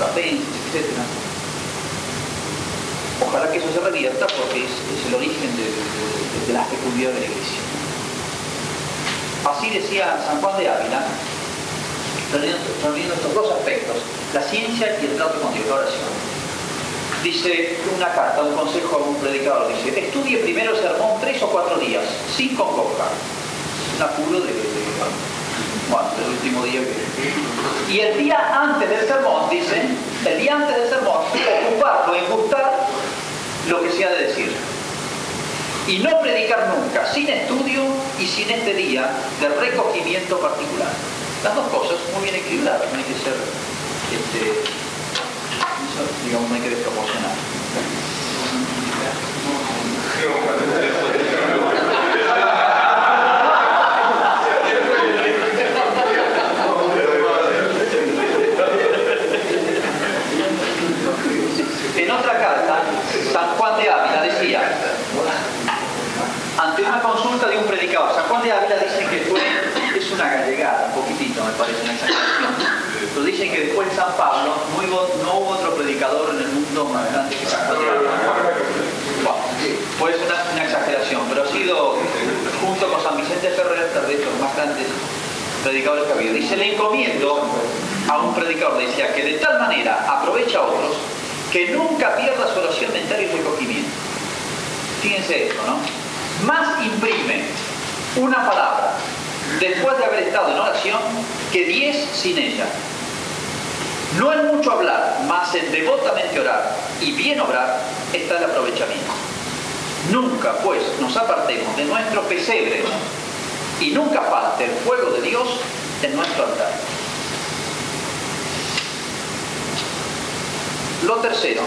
etc. Ojalá que eso se revierta porque es, el origen de, la fecundidad de la iglesia. Así decía San Juan de Ávila, reuniendo estos dos aspectos, la ciencia y el trato con Dios, la oración. Dice una carta, un consejo a un predicador, dice, estudie primero el sermón tres o cuatro días, sin convocar. Un apuro de, bueno, del último día que... Y el día antes del sermón, dice, el día antes del sermón, ocuparlo en gustar lo que se ha de decir. Y no predicar nunca, sin estudio y sin este día de recogimiento particular. Las dos cosas muy bien equilibradas, no hay que ser, este, digamos, no hay que desproporcionar. En otra carta, San Juan de Ávila decía, ante una consulta de un predicador, San Juan de Ávila dice que fue, es una gallegada, un poquitito me parece una exageración, pero dicen que después de San Pablo no hubo, otro predicador en el mundo más grande que San Juan de Ávila. Bueno, puede ser una, exageración, pero ha sido, junto con San Vicente Ferrer, tal vez los más grandes predicadores que ha habido. Dice, le encomiendo a un predicador, decía, que de tal manera aprovecha a otros que nunca pierda su oración mental y recogimiento. Fíjense esto, ¿no? Más imprime una palabra después de haber estado en oración que diez sin ella. No en mucho hablar, más en devotamente orar y bien obrar está el aprovechamiento. Nunca, pues, nos apartemos de nuestro pesebre y nunca falte el fuego de Dios en nuestro altar. Lo tercero,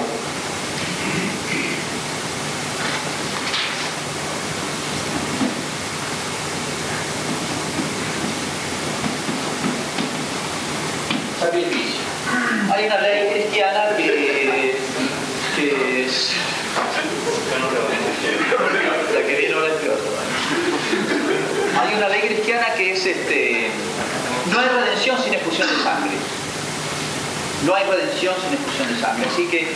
Hay una ley cristiana que, que es... La que viene ahora es. Hay una ley cristiana que es este... No hay redención sin efusión de sangre. No hay redención sin efusión de sangre. Así que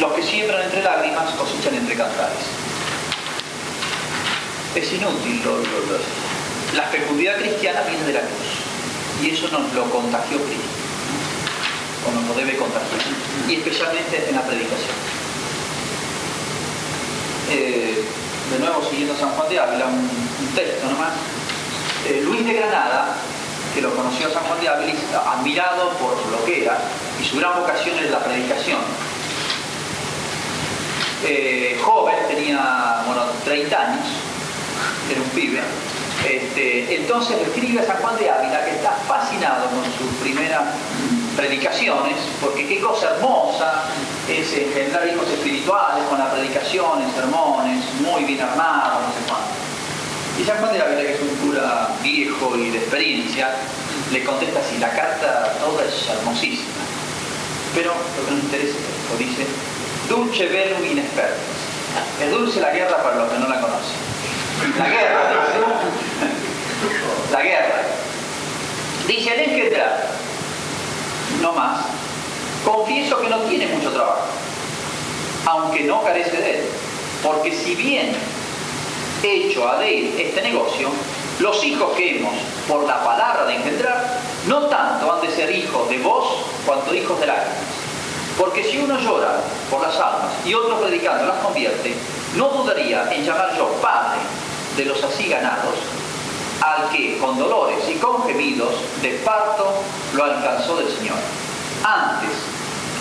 los que siembran entre lágrimas cosechan entre cantares. Es inútil. la fecundidad cristiana viene de la cruz. Y eso nos lo contagió Cristo. O nos debe contagiar. Y especialmente en la predicación. Eh, de nuevo, siguiendo San Juan de Ávila, un, texto nomás. Eh, Luis de Granada que lo conoció San Juan de Ávila, admirado por lo que era y su gran vocación en la predicación. Eh, joven, tenía bueno, 30 años, era un pibe. Este, entonces escribe a San Juan de Ávila que está fascinado con sus primeras predicaciones, porque qué cosa hermosa es engendrar hijos espirituales con la predicación, en sermones, muy bien armados, no sé cuánto. Y San Juan de Ávila, que es un cura viejo y de experiencia, le contesta así, la carta toda es hermosísima. Pero lo que nos interesa es esto, dice, dulce velum inexperto. Es dulce la guerra para los que no la conocen. La guerra, dice. La guerra. Dice el engendrar, no más, confieso que no tiene mucho trabajo, aunque no carece de él. Porque si bien hecho a de este negocio, los hijos que hemos, por la palabra de engendrar, no tanto han de ser hijos de vos cuanto hijos de lágrimas. Porque si uno llora por las almas y otro predicando las convierte, no dudaría en llamar yo padre de los así ganados al que con dolores y con gemidos de parto lo alcanzó del Señor. Antes,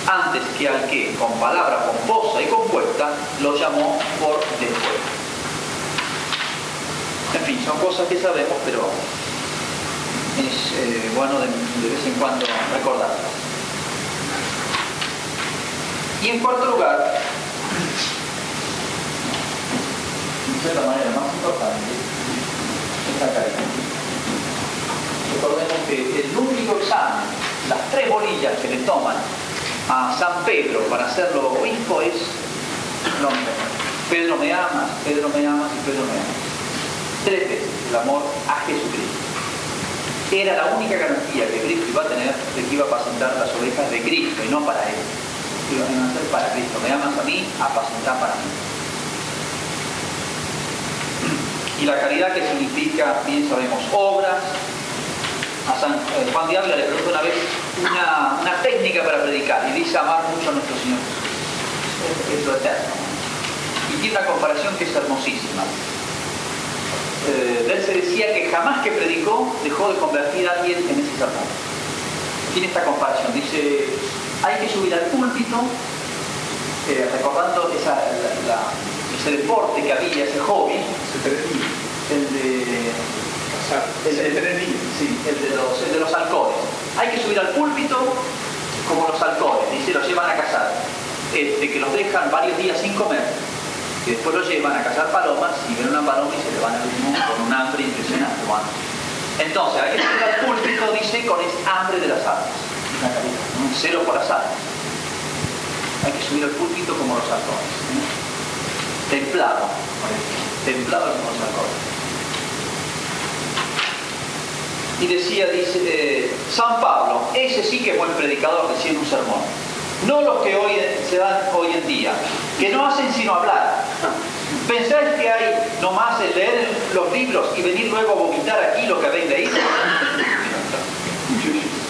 antes que al que con palabra pomposa y compuesta lo llamó por después. En fin, son cosas que sabemos, pero es eh, bueno de, vez en cuando recordarlas. Y en cuarto lugar, de la manera más importante, esta carta. Recordemos que el único examen, las tres bolillas que le toman a San Pedro para hacerlo obispo es. Pedro me ama, Pedro me ama y Pedro me ama tres veces el amor a Jesucristo. era la única garantía que Cristo iba a tener de que iba a apacentar las ovejas de Cristo y no para él. Iban a ser para Cristo. Me amas a mí, apacentar para mí. Y la caridad que significa, bien sabemos, obras. A San eh, Juan de Ávila le preguntó una vez una, una, técnica para predicar y dice amar mucho a nuestro Señor. Es lo eterno. Y tiene una comparación que es hermosísima eh, él se decía que jamás que predicó dejó de convertir a alguien en ese sermón. Tiene esta comparación, dice, hay que subir al púlpito, eh, recordando ese deporte que había, ese hobby, el de... El, el, sí, el, de los, el de los halcones. Hay que subir al púlpito como los halcones, dice, los llevan a cazar, este, que los dejan varios días sin comer y después lo llevan a cazar palomas y ven una paloma y se le van al mundo con un hambre impresionante. Entonces, hay que subir al púlpito, dice, con ese hambre de las almas. Un celo por las almas. Hay que subir al púlpito como los halcones. Templado, templado como los halcones. Y decía, dice, eh, San Pablo, ese sí que es buen predicador, decía en un sermón no los que hoy se dan hoy en día, que no hacen sino hablar. ¿Pensáis que hay nomás el leer los libros y venir luego a vomitar aquí lo que habéis leído?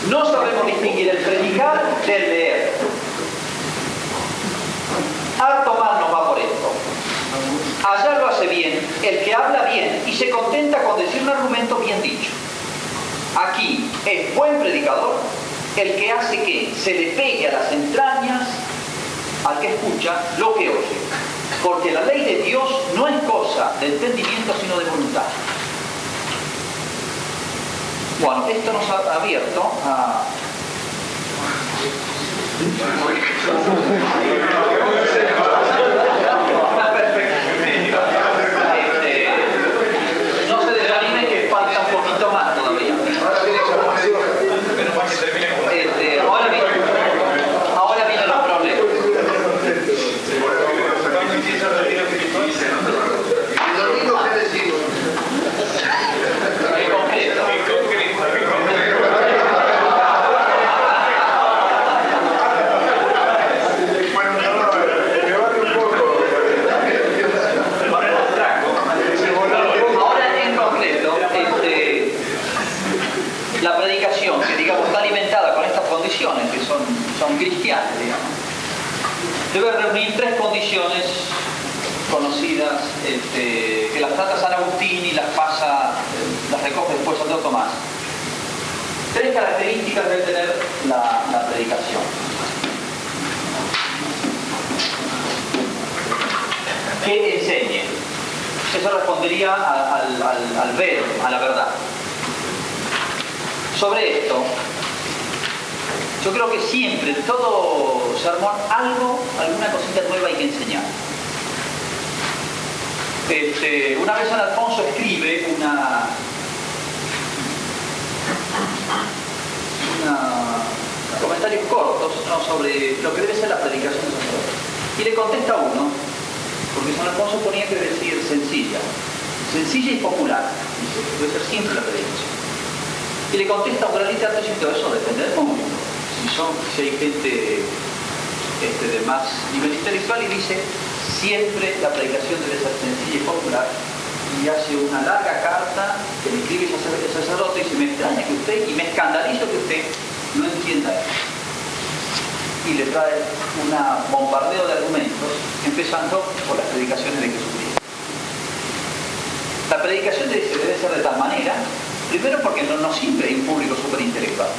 No sabemos distinguir el predicar del leer. Harto mal nos va por esto. Allá lo hace bien el que habla bien y se contenta con decir un argumento bien dicho. Aquí es buen predicador el que hace que se le pegue a las entrañas al que escucha lo que oye. Porque la ley de Dios no es cosa de entendimiento, sino de voluntad. Bueno, esto nos ha abierto a... debe reunir tres condiciones conocidas este, que las trata San Agustín y las pasa, las recoge después Santo Tomás. Tres características debe tener la, predicación. Que enseñe. Eso respondería al, al, al ver, a la verdad. Sobre esto, yo creo que siempre, en todo sermón, algo, alguna cosita nueva hay que enseñar. Este, una vez San Alfonso escribe una, comentarios cortos sobre lo que debe ser la predicación de sacerdote. Y le contesta uno, porque San Alfonso ponía que decir sencilla, sencilla y popular. debe ser siempre la predicación. Y le contesta un gran literato diciendo eso depende del público si son, si hay gente este, de más nivel intelectual y dice siempre la predicación debe ser sencilla y popular y hace una larga carta que le escribe el sacerdote y dice me extraña que usted y me escandalizo que usted no entienda eso y le trae un bombardeo de argumentos empezando por las predicaciones de Jesucristo la predicación debe ser de tal manera primero porque no, no siempre hay un público súper intelectual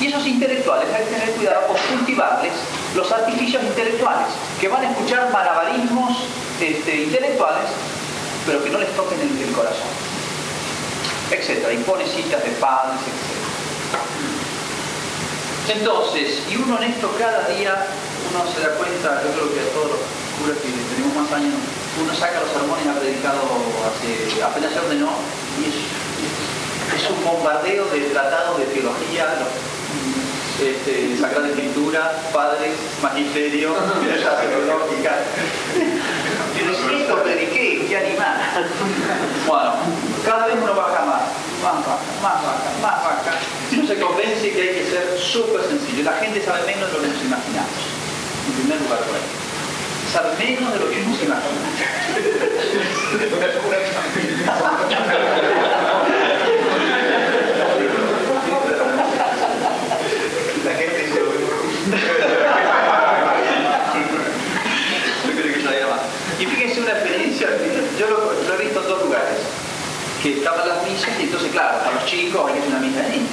y esos intelectuales hay que tener cuidado con cultivarles los artificios intelectuales, que van a escuchar malabarismos este, intelectuales, pero que no les toquen el, corazón, etcétera. Impone citas de padres, etc. Entonces, y uno en esto cada día, uno se da cuenta, yo creo que a todos los curas que tenemos más años, uno saca los sermones, ha predicado hace, apenas se ordenó, y es, es un bombardeo de tratados de teología, este, Sagrada Escritura, padres, magisterio, teológica. Pero esto prediqué, qué animal. Bueno, cada vez uno baja más. Más baja, más baja, más baja. Uno se convence que hay que ser súper sencillo. La gente sabe menos de lo que nos imaginamos. En primer lugar, por ahí. Sabe menos de lo que nos imaginamos. La gente se Yo creo que más. Y fíjense una experiencia, yo lo, lo he visto en dos lugares, que estaban las misas y entonces, claro, los hacer una misa de niños.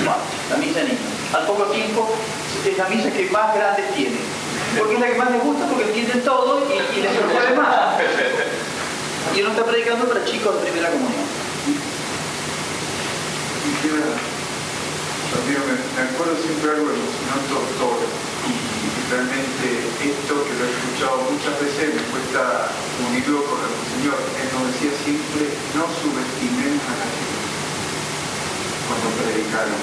Bueno, la misa de niños. Al poco tiempo es la misa que más grande tiene. Porque es la que más les gusta, porque entienden todo y, y les resuelve más. Y uno está predicando para chicos de primera comunión. Y qué verdad. Ramiro, me, acuerdo siempre algo de Monseñor Tortora. Y realmente esto que lo he escuchado muchas veces me cuesta unirlo con el Monseñor. Él nos decía siempre, no subestimemos a la gente cuando predicaron.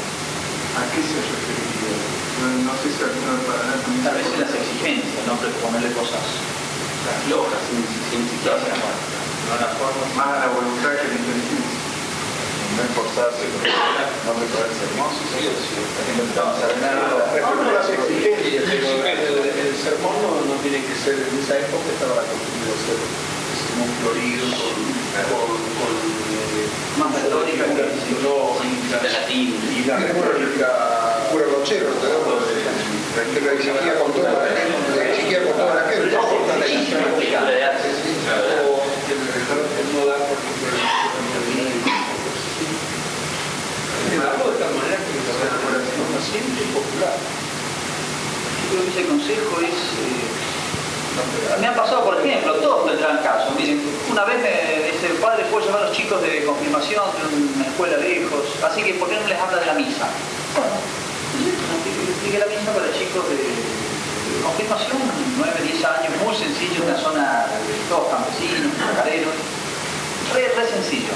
¿A qué se referiría? No, no sé si alguno de Tal vez en las exigencias, no ponerle cosas flojas, sin, sin siquiera No la forma, más a la voluntad que a la inteligencia. no esforzarse, no prepararse hermoso, sí, sí, hacer No, las exigencias, el, sermón no, no tiene que ser, en esa época estaba acostumbrado a ser el sermón florido con, con, con eh, más retórica que no, de latín. y la retórica puro rochero, la exigía con toda la gente, la exigía con toda la gente. o el, el no dar por de tal manera que la paciente y popular. Yo creo que ese consejo es... eh, me han pasado, por ejemplo, todos tendrán caso. Miren, una vez me dice, padre, ¿puedo llevar a los chicos de confirmación de una escuela lejos? Así que, ¿por qué no les habla de la misa? Bueno, expliqué la misa para chicos de, confirmación, 9, 10 años, muy sencillo, una zona de todos campesinos, chacareros, re, re sencillo.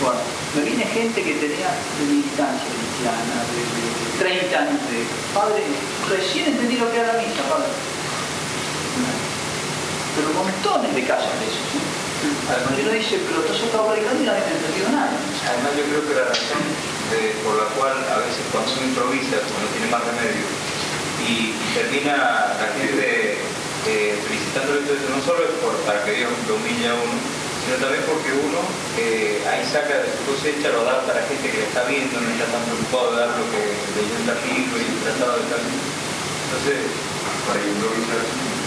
Bueno, me viene gente que tenía de militancia cristiana, de, de 30 años de padre, recién entendí lo que era la misa, padre. Pero montones de casos de eso. ¿sí? Y uno dice, pero tú has estado predicando y no has entendido nada. Además yo creo que la razón de- por la cual a veces cuando uno improvisa, cuando no tiene más remedio, y termina la gente eh, felicitando esto, no solo es por, para que Dios lo humille a uno, sino también porque uno eh, ahí saca de su cosecha, lo da para gente que le está viendo, no está tan preocupado de dar lo que leyó el capítulo y tratado de tal. Entonces, Para improvisar.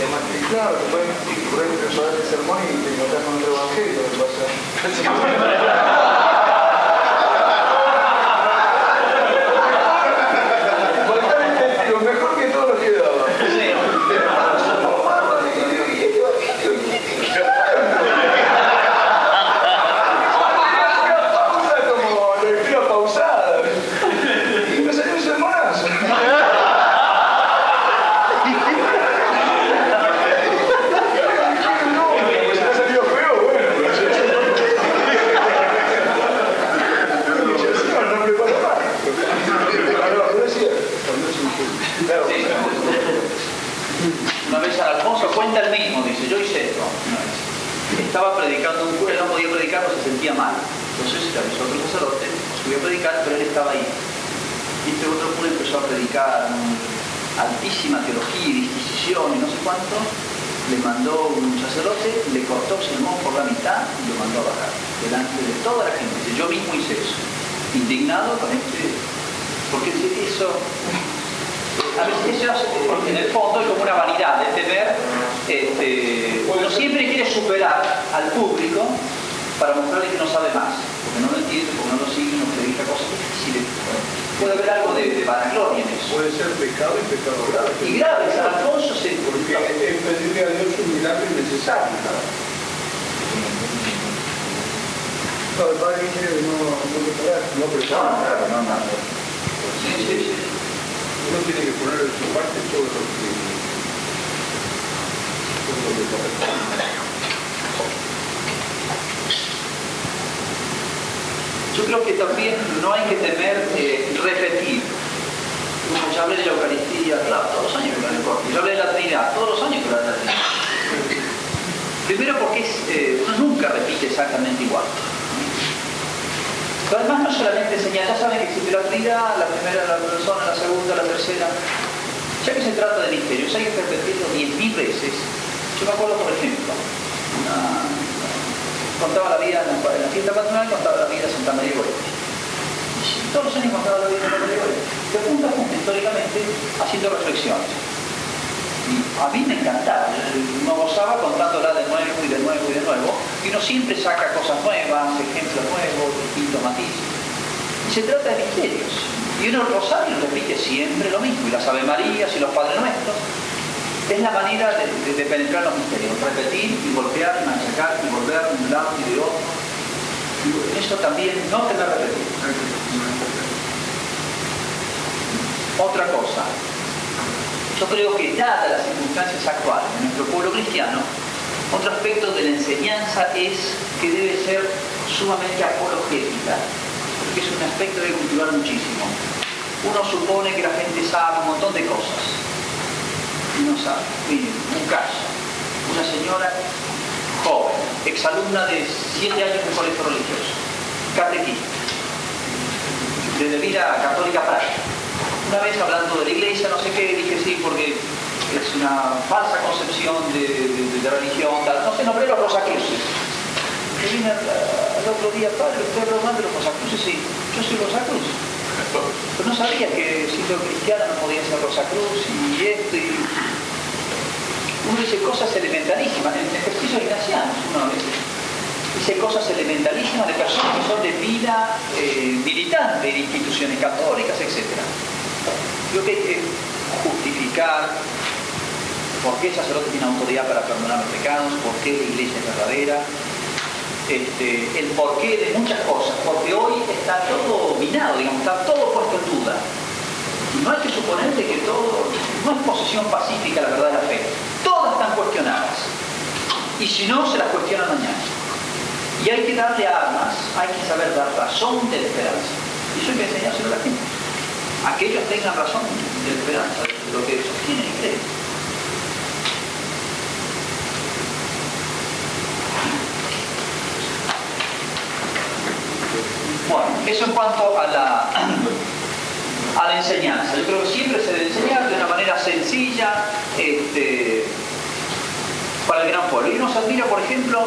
tema que Claro, que pueden sermón y con otro evangelio, No, el padre dice que no, no preparar. No prepara. no, no, no. Sí, sí, sí. Uno tiene que poner de su parte todo lo que, todo lo que. Yo creo que también no hay que temer eh, repetir. Como ya hablé de la Eucaristía, claro, todos los años que la recorto. Ya hablé de la Trinidad, todos los años que la Trinidad. Primero porque es, eh, uno nunca repite exactamente igual. Pero además no solamente enseñar, ya saben que existe la Trinidad, la primera, la persona, la segunda, la tercera. Ya que se trata de misterios, hay que repetirlo 10.000 veces. Yo me acuerdo, por ejemplo, contaba la vida en la fiesta patronal, contaba la vida de Santa María Goretti. Todos los años contaba la vida de Santa María Goretti. De punto a históricamente, haciendo reflexiones. Y a mí me encantaba, uno gozaba contándola de nuevo y de nuevo y de nuevo, y uno siempre saca cosas nuevas, ejemplos nuevos, distintos se trata de misterios. Y uno rosario repite siempre lo mismo, y las Ave Marías y los Padres Nuestros, es la manera de, penetrar los misterios, repetir y golpear y machacar y volver de un lado y de otro. Y eso también no te va a repetir. Otra cosa, yo creo que dadas las circunstancias actuales de nuestro pueblo cristiano, otro aspecto de la enseñanza es que debe ser sumamente apologética, es un aspecto que cultivar muchísimo. Uno supone que la gente sabe un montón de cosas, y no sabe. Miren, un caso. Una señora joven, exalumna de 7 años de colegio religioso, catequista, de vida católica práctica. Una vez hablando de la iglesia, no sé qué, dije sí, porque es una falsa concepción de, de, de religión, tal. no sé, nombré los Rosacruces. Que vine al, otro día, padre, usted habló de los Rosacruces, sí, yo soy Rosacruz. Pero no sabía que siendo cristiano no podía ser Rosacruz y esto y... Uno dice cosas elementalísimas, en ejercicio ignaciano, uno veces dice cosas elementalísimas de personas que son de vida eh, militante, de instituciones católicas, etc. Creo que hay que justificar por qué el sacerdote tiene autoridad para perdonar los pecados, por qué la iglesia es verdadera, este, el porqué de muchas cosas, porque hoy está todo minado, digamos, está todo puesto en duda. No hay que suponer que todo, no es posesión pacífica la verdad de la fe. Todas están cuestionadas. Y si no, se las cuestionan mañana. Y hay que darle armas, hay que saber dar razón de la esperanza. Y eso hay que enseñárselo a la gente. A que ellos tengan razón de la esperanza, de lo que sostienen y creen. Bueno, eso en cuanto a la, a la enseñanza. Yo creo que siempre se debe enseñar de una manera sencilla este, para el gran pueblo. Y nos admira, por ejemplo,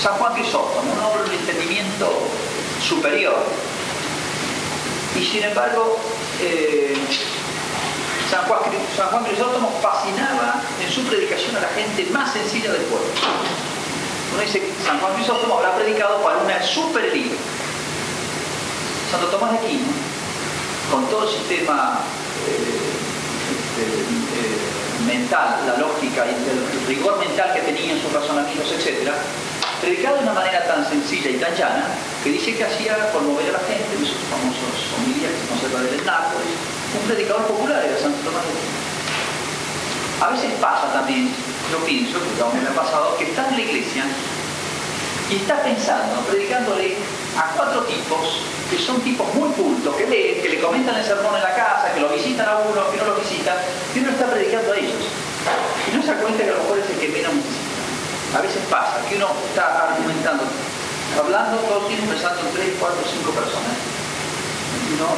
San Juan Crisóstomo, un hombre de entendimiento superior. Y sin embargo, eh, San, Juan, San Crisóstomo fascinaba en su predicación a la gente más sencilla del pueblo. Uno dice que San Juan Crisóstomo habrá predicado para una super élite Santo Tomás de Aquino, con todo el sistema eh, eh, mental, la lógica y el rigor mental que tenía en sus razonamientos, etc., predicaba de una manera tan sencilla y tan llana que dice que hacía conmover a la gente, en esos famosos homilías que se conservan desde Nápoles, un predicador popular era Santo Tomás de Aquino. A veces pasa también, yo pienso, porque aún me ha pasado, que está en la iglesia y está pensando, predicándole a cuatro tipos que son tipos muy cultos, que leen, que le comentan el sermón en la casa, que lo visitan a uno, que no lo visitan, y uno está predicando a ellos. Y no se da cuenta que a lo mejor es el que menos necesita. A veces pasa que uno está argumentando, hablando todo el tiempo pensando en tres, cuatro, cinco personas. No,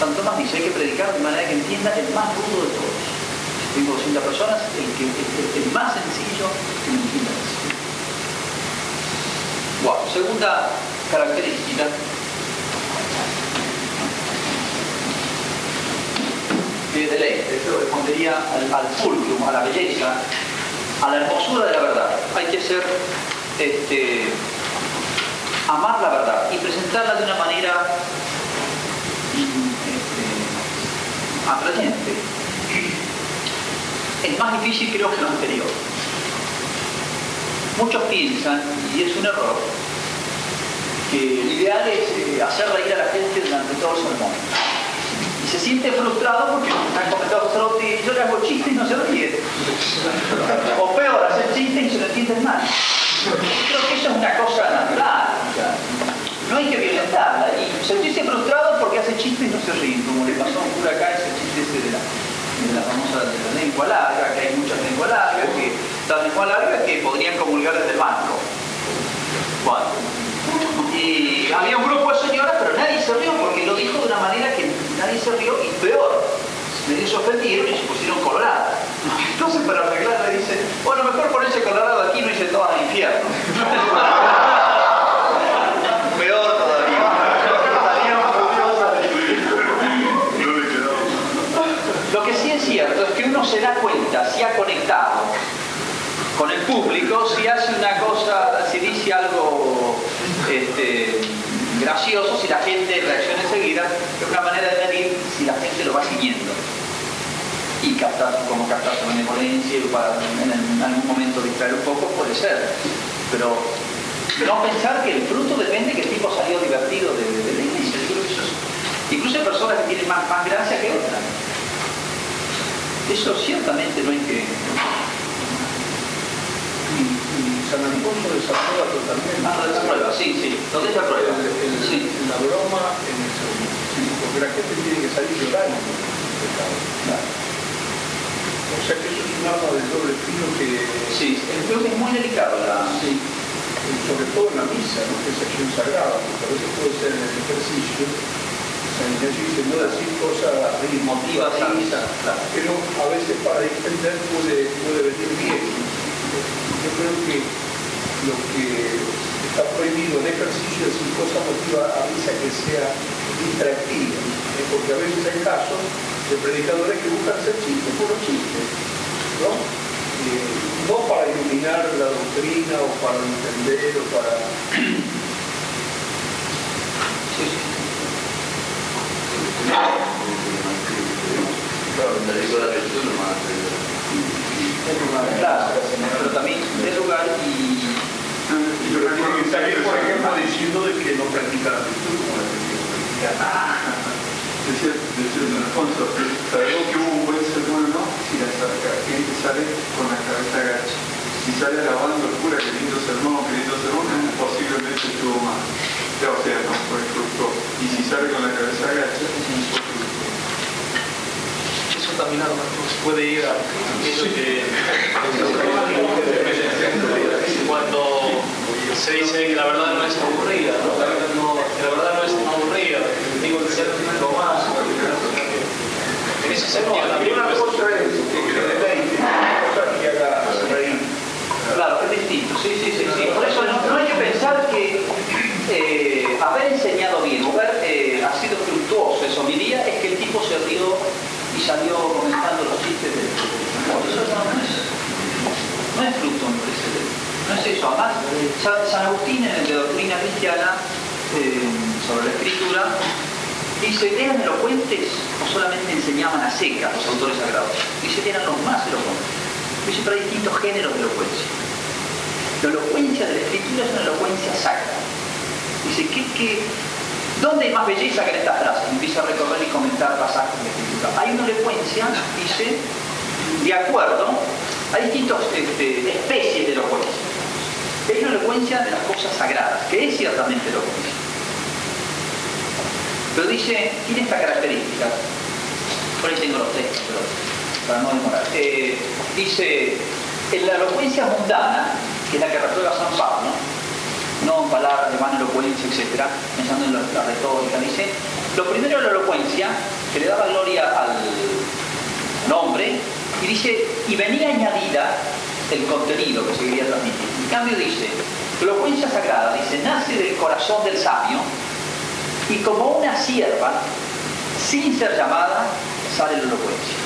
San Tomás dice, hay que predicar de manera que entienda el más rudo de todos. Tengo 200 personas, el, que, el, el más sencillo que me entienda Wow. Segunda característica de deleite, esto respondería al, al fulcrum, a la belleza, a la hermosura de la verdad. Hay que ser, este, amar la verdad y presentarla de una manera este, atrayente. Es más difícil creo que lo anterior. Muchos piensan, y es un error, que el ideal es eh, hacer reír a la gente durante todo el sermón. Y se siente frustrado porque han comentado y yo le hago chiste y no se ríe. O peor, hacer chiste y se lo entienden mal. Creo que eso es una cosa natural. no hay que violentarla. Y sentirse frustrado porque hace chiste y no se ríe, como le pasó a un cura acá ese chiste de la, de la famosa lengua larga, que hay muchas lenguas largas, la lengua larga que podrían comulgar desde el banco. Bueno. Y había un grupo de señoras, pero nadie se rió porque lo dijo de una manera que nadie se rió y peor, medio se ofendieron y se pusieron coloradas. Entonces para arreglarla dicen, bueno, mejor ponerse colorado aquí no hice todo al infierno. Con el público, si hace una cosa, si dice algo este, gracioso, si la gente reacciona enseguida, es una manera de medir si la gente lo va siguiendo y captar, como captar su benevolencia o para en, algún momento distraer un poco, puede ser. Pero no pensar que el fruto depende que el tipo salió divertido de, la iglesia. incluso hay personas que tienen más, más gracia que otras. Eso ciertamente no hay que San Alfonso desaprueba totalmente. Ah, desaprueba, sí, sí, lo desaprueba. El, sí. La broma en el segundo. Porque la gente tiene que salir llorando. Claro. O sea que eso es un arma de doble filo que... Sí, creo que es muy delicado la... Sí. Sobre todo en la misa, ¿no? que es acción sagrada, porque a veces puede ser en el ejercicio, San Ignacio dice no decir cosas motivas a misa, pero a veces para entender puede, puede venir bien yo creo que lo que está prohibido en ejercicio es decir cosa motiva a misa que sea distractiva, ¿eh? porque a veces hay casos de predicadores que buscan hacer chistes, puro chistes, ¿no? Eh, no para iluminar la doctrina o para entender o para... Claro, también de lugar y... Yo recuerdo que está por diciendo de que no practica la virtud como la Decía, decía Alfonso, sabemos que hubo un buen sermón, ¿no? Si la gente sale con la cabeza agacha. Si sale alabando al cura, queriendo sermón, queriendo sermón, posiblemente estuvo mal. O sea, no fue fruto. Y si sale con la cabeza agacha, es también a lo mejor se puede ir a eso que cuando se dice que la verdad no es aburrida, ¿no? La, verdad no, la verdad no es aburrida, digo que ser lo más. En ese sentido también. Una cosa es que haga reír. Claro, es distinto, sí, sí, sí, sí. Por eso no, hay que pensar que eh, haber enseñado bien haber eh, ha sido fructuoso eso mi día es que el tipo se rió y salió comentando los chistes de... No, eso no, es, no es fruto. No es eso. Además, San Agustín en de Doctrina Cristiana eh, sobre la Escritura dice, ¿eran elocuentes o solamente enseñaban a seca los autores sagrados? Dice, eran los más elocuentes. Dice, pero hay distintos géneros de elocuencia. La elocuencia de la Escritura es una elocuencia sacra. Dice, ¿qué, qué, ¿Dónde hay más belleza que en esta frase? Empieza a recorrer y comentar pasajes de escritura. Hay una elocuencia, dice, de acuerdo, hay distintas este, especies de elocuencia. Hay una elocuencia de las cosas sagradas, que es ciertamente elocuencia. Pero dice, tiene esta característica. Por ahí tengo los textos, pero para no demorar. Eh, dice, en la elocuencia mundana, que es la que reprueba San Pablo, no palabras de mano elocuencia, etc., pensando en la, retórica, dice, lo primero la elocuencia, que le daba gloria al nombre, y dice, y venía añadida el contenido que se quería transmitir. En cambio dice, elocuencia sagrada, dice, nace del corazón del sabio, y como una sierva, sin ser llamada, sale la elocuencia.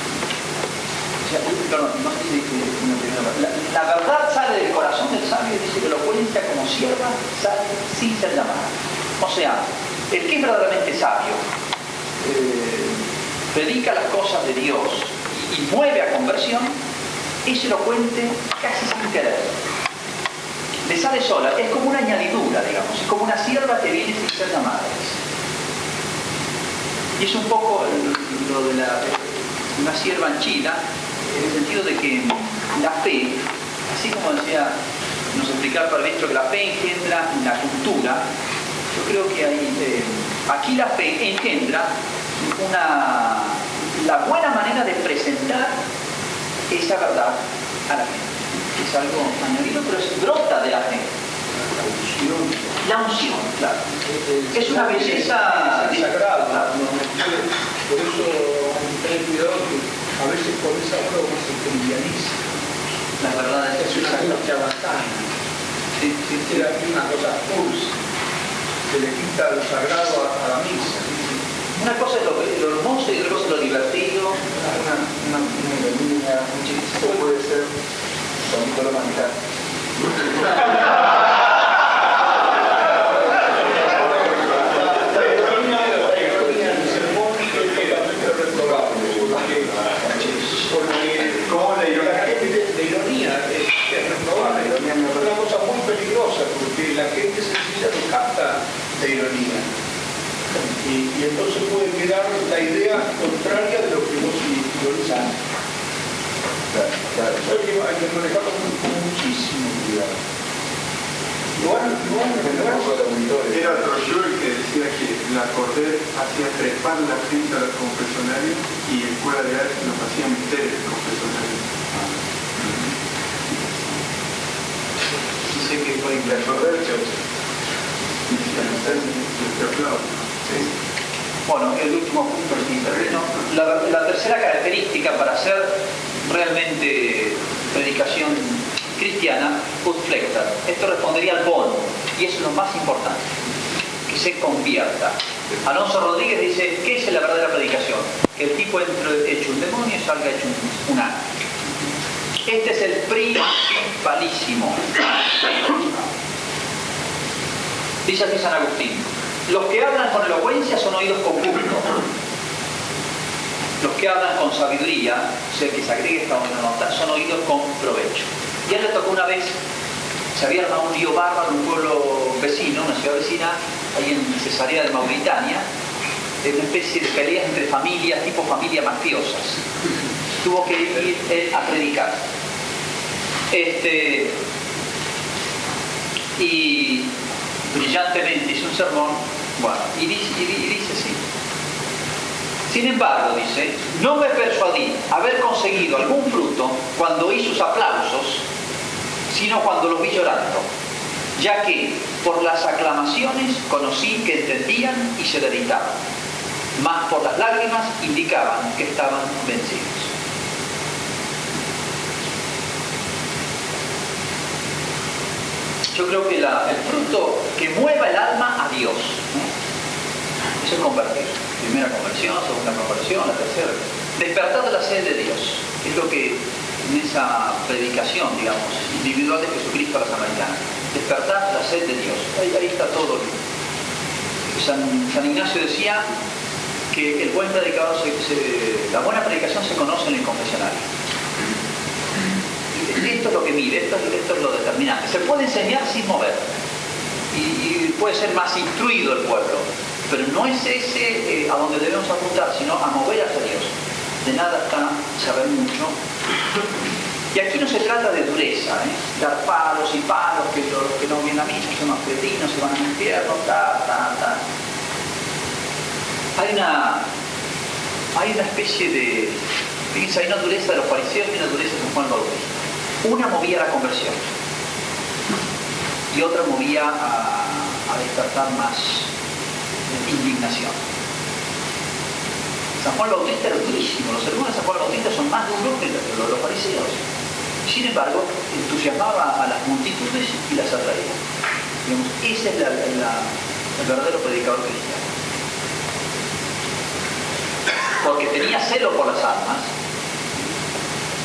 La, verdad sale del corazón del sabio y dice que lo cuenta como sierva sale sin ser llamada. O sea, el que es verdaderamente sabio eh, predica las cosas de Dios y, mueve a conversión, es elocuente casi sin querer. Le sale sola, es como una añadidura, digamos, es como una sierva que viene sin ser llamada. Y es un poco lo de la, una sierva en China, en el sentido de que la fe, así como decía, nos explicaba el maestro que la fe engendra la cultura, yo creo que hay, eh, aquí la fe engendra una, la buena manera de presentar esa verdad a la gente. Es algo añadido, pero es brota de la gente. La unción. La unción, claro. Es una belleza sagrada. Por eso ten cuidado que veces por esa broma se trivializa. Las verdades Es una cosa charlatana. Sí, sí, sí. Una cosa pulsa. Se le quita lo sagrado a, a la misa. Una cosa es lo, lo hermoso y otra cosa es lo divertido. Una, una, niña, un chiquitito puede ser bonito la humanidad. ¿Cómo la ironía? La gente de ironía es, es reprobable. Es una cosa muy peligrosa porque la gente sencilla no capta la ironía. Y, y quedar la idea contraria de lo que vos ironizás. Claro, claro. Eso hay que, hay que manejarlo con, con muchísimo cuidado. Igual, igual, igual, Era Troyó el que decía que la Corder hacía trepar la gente a los confesionarios y el cura de arte nos hacía meter el confesionario. Dice que fue La Cordercho. Te aplaudo. Bueno, el último punto que intervino. La, la tercera característica para hacer realmente predicación cristiana, Utflecta. Esto respondería al bono, y eso es lo más importante, que se convierta. Alonso Rodríguez dice, ¿qué es la verdadera predicación? Que el tipo entre hecho un demonio y salga hecho un, un ángel. Este es el principalísimo. Dice aquí San Agustín, los que hablan con elocuencia son oídos con público. Los que hablan con sabiduría, sea que se agregue esta nota, son oídos con provecho. Y él le tocó una vez, se había armado un lío bárbaro en un pueblo vecino, una ciudad vecina, ahí en Cesarea de Mauritania, de una especie de peleas entre familias, tipo familias mafiosas. Tuvo que ir él a predicar. Este, y brillantemente hizo un sermón, bueno, y dice, y así. Sin embargo, dice, no me persuadí haber conseguido algún fruto cuando oí sus aplausos, sino cuando los vi llorando, ya que por las aclamaciones conocí que entendían y se dedicaban, mas por las lágrimas indicaban que estaban vencidos. Yo creo que el fruto que mueva el alma a Dios, ¿no? eso es convertir. Primera conversión, segunda conversión, la tercera. Despertar de la sed de Dios, es lo que en esa predicación, digamos, individual de Jesucristo a la samaritana. Despertar la sed de Dios. Ahí, está todo. San, San Ignacio decía que el buen predicador, la buena predicación se conoce en el confesionario. Y Esto es lo que mide, esto, es- lo determinante. Se puede enseñar sin mover. Y, puede ser más instruido el pueblo. Pero no es ese eh, a donde debemos apuntar, sino a mover hacia Dios. De nada está saber mucho. Y aquí no se trata de dureza, ¿eh? dar palos y palos, que los que no vienen a misa son los cretinos, se van al infierno, ta, ta, ta. Hay una, hay una especie de, fíjense, hay una dureza de los fariseos y una dureza de Juan Bautista. Una movía a la conversión y otra movía a, despertar más indignación. San Juan Bautista era durísimo, los sermones de San Juan Bautista son más duros que los de los fariseos. Sin embargo, entusiasmaba a las multitudes y las atraía. Digamos, ese es el verdadero predicador cristiano. Porque tenía celo por las almas,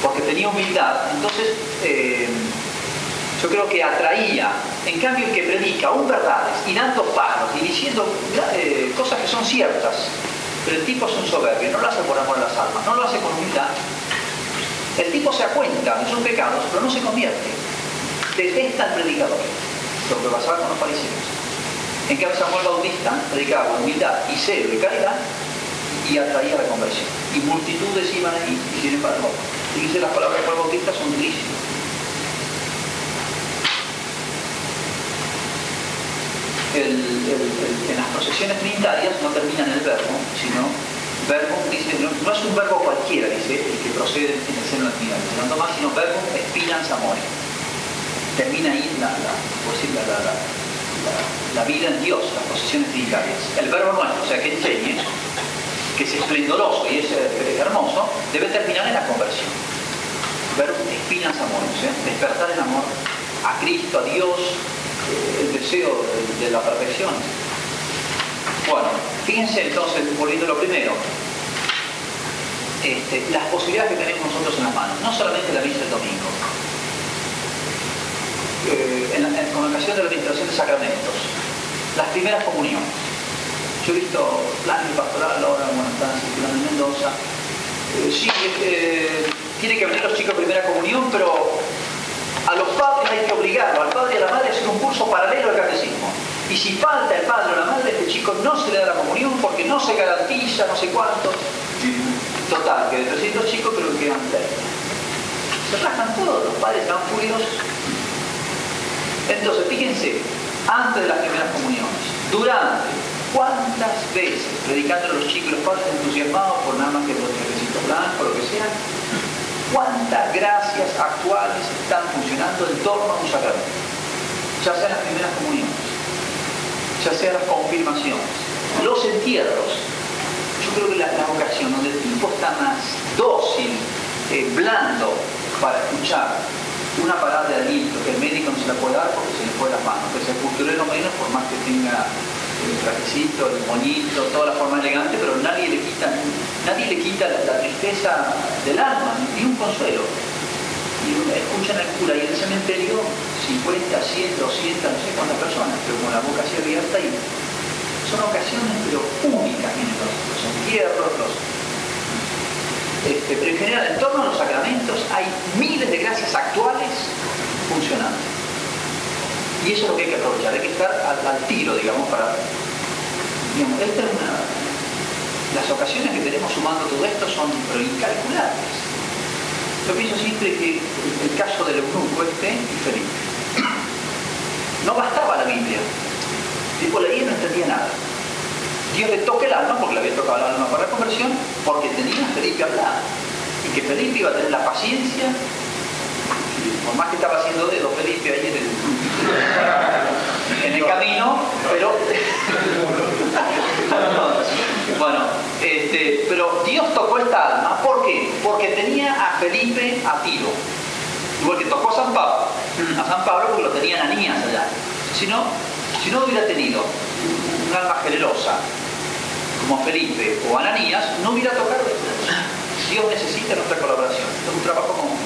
porque tenía humildad, entonces eh, yo creo que atraía. En cambio, el que predica un verdades y dando palos y diciendo eh, cosas que son ciertas, pero el tipo es un soberbio, no lo hace por amor a las almas, no lo hace con humildad. El tipo se da cuenta de sus pecados, pero no se convierte. Detesta al predicador, lo que pasaba con los fariseos. En cambio, Juan Bautista predicaba con humildad y celo y caridad, y atraía la conversión. Y multitudes iban ahí, y sin embargo, dice las palabras de Juan son durísimas. en las procesiones trinitarias no termina en el verbo, sino verbo, dice, no, es un verbo cualquiera, dice, el que procede en el seno de Trinidad, no más, sino verbo espinans amore. Termina ahí la, la, la, la, vida en Dios, las procesiones trinitarias. El verbo nuestro, o sea, que enseñe, que es esplendoroso y es, eh, hermoso, debe terminar en la conversión. Verbo espinas amor, o sea, despertar el amor a Cristo, a Dios, eh, el deseo de, la perfección. Bueno, fíjense entonces, volviendo a lo primero, este, las posibilidades que tenemos nosotros en las manos, no solamente la misa del domingo, eh, en, la, con ocasión de la administración de sacramentos, las primeras comuniones. Yo he visto planes pastoral ahora, bueno, están circulando en Mendoza. Eh, sí, tiene que venir los chicos primera comunión, pero a los padres hay que obligarlo, al padre y a la madre, a hacer un curso paralelo al catecismo. Y si falta el padre o la madre, este chico no se le da la comunión porque no se garantiza, no sé cuánto. Total, que de 300 chicos creo que quedan 30. Se rascan todos, los padres están furiosos. Entonces, fíjense, antes de las primeras comuniones, durante, ¿cuántas veces predicando a los chicos, los padres entusiasmados por nada más que los requisitos blancos, lo que sea, cuántas gracias actuales están funcionando en torno a un sacramento, ya sean las primeras comuniones, ya sean las confirmaciones, los entierros. Yo creo que la, vocación donde el tipo está más dócil, eh, blando para escuchar una palabra de aliento que el médico no se la puede dar porque se le fue las manos, que sea culturero menos por más que tenga el trajecito, el moñito, toda la forma elegante, pero nadie le quita, nadie le quita la, tristeza del alma, ni un consuelo. Y escuchan al cura y en el cementerio 50, 100, 200, no sé cuántas personas, pero con la boca así abierta y son ocasiones pero únicas, miren, los, los entierros, los, este, pero en general, en torno a los sacramentos hay miles de gracias actuales funcionando. Y eso es lo que hay que aprovechar, hay que estar al, tiro, digamos, para... Digamos, esta es una, las ocasiones que tenemos sumando todo esto son pero incalculables. Yo pienso siempre que el, caso del eunuco este y Felipe. No bastaba la Biblia. Tipo leía y no entendía nada. Dios le toca el alma, porque le había tocado el alma para la conversión, porque tenía Felipe hablar. Y que Felipe iba a tener la paciencia por más que estaba haciendo dedo Felipe ahí en el, en el camino, pero bueno, este, pero Dios tocó esta alma, ¿por qué? Porque tenía a Felipe a tiro, igual que tocó a San Pablo, a San Pablo porque lo tenían Anías allá. Si no, si no hubiera tenido un alma generosa como Felipe o Ananías, no hubiera tocado Dios necesita nuestra colaboración, es un trabajo común.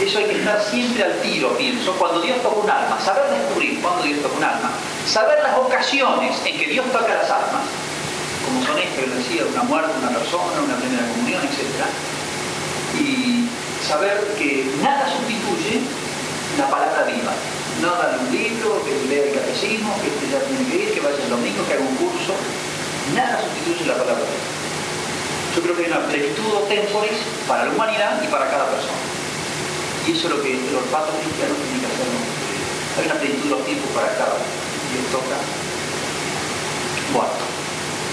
Eso hay que estar siempre al tiro, pienso, cuando Dios toca un alma, saber descubrir cuando Dios toca un alma, saber las ocasiones en que Dios toca las almas, como son estas que decía, una muerte, una persona, una primera comunión, etc. Y saber que nada sustituye la palabra viva. No darle un libro, que lea el catecismo, que este ya tiene que ir, que vaya el domingo, que haga un curso. Nada sustituye la palabra viva. Yo creo que hay una plenitud temporis para la humanidad y para cada persona. Y eso es lo que los patos cristianos tienen que hacer. Hay una plenitud de los para cada uno. Esto toca. Bueno.